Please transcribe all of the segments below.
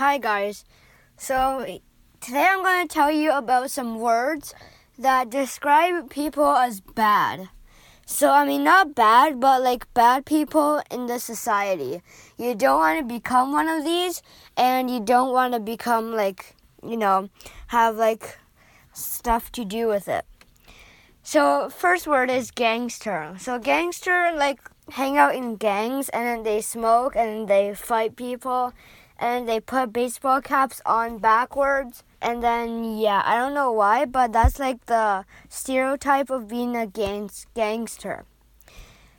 Hi, guys. So, today I'm going to tell you about some words that describe people as bad. So, I mean, not bad, but like bad people in the society. You don't want to become one of these, and you don't want to become like, you know, have like stuff to do with it. So, first word is gangster. So, gangster, like, hang out in gangs and then they smoke and they fight people and they put baseball caps on backwards. And then yeah i don't know why but that's like the stereotype of being a gangs- gangster.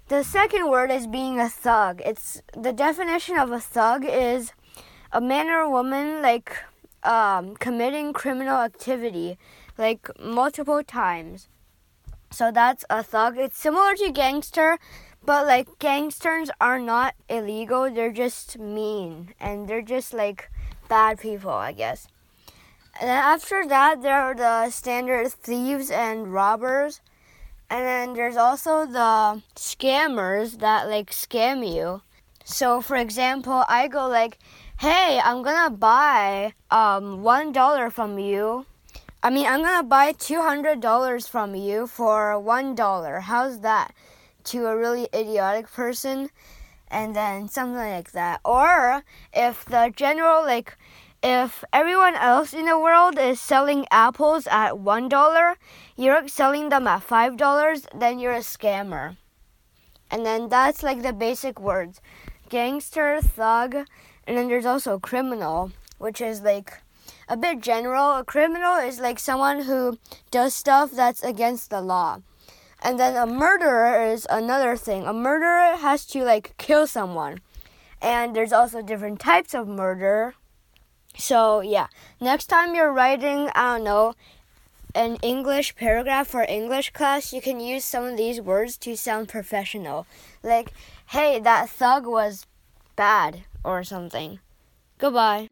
The second word is being a thug. It's the definition of a thug is a man or a woman like um, committing criminal activity like multiple times. So that's a thug. It's similar to gangster but like gangsters are not illegal, they're just mean and they're just like bad people, I guess. And after that, there are the standard thieves and robbers. And then there's also the scammers that like scam you. So for example, I go like, "Hey, I'm going to buy um 1 from you." I mean, I'm going to buy $200 from you for $1. How's that? To a really idiotic person and then something like that. Or if the general like if everyone else in the world is selling apples at one dollar, you're selling them at five dollars, then you're a scammer. And then that's like the basic words. Gangster, thug, and then there's also criminal, which is like a bit general. A criminal is like someone who does stuff that's against the law. And then a murderer is another thing. A murderer has to like kill someone. And there's also different types of murder. So, yeah. Next time you're writing, I don't know, an English paragraph for English class, you can use some of these words to sound professional. Like, hey, that thug was bad or something. Goodbye.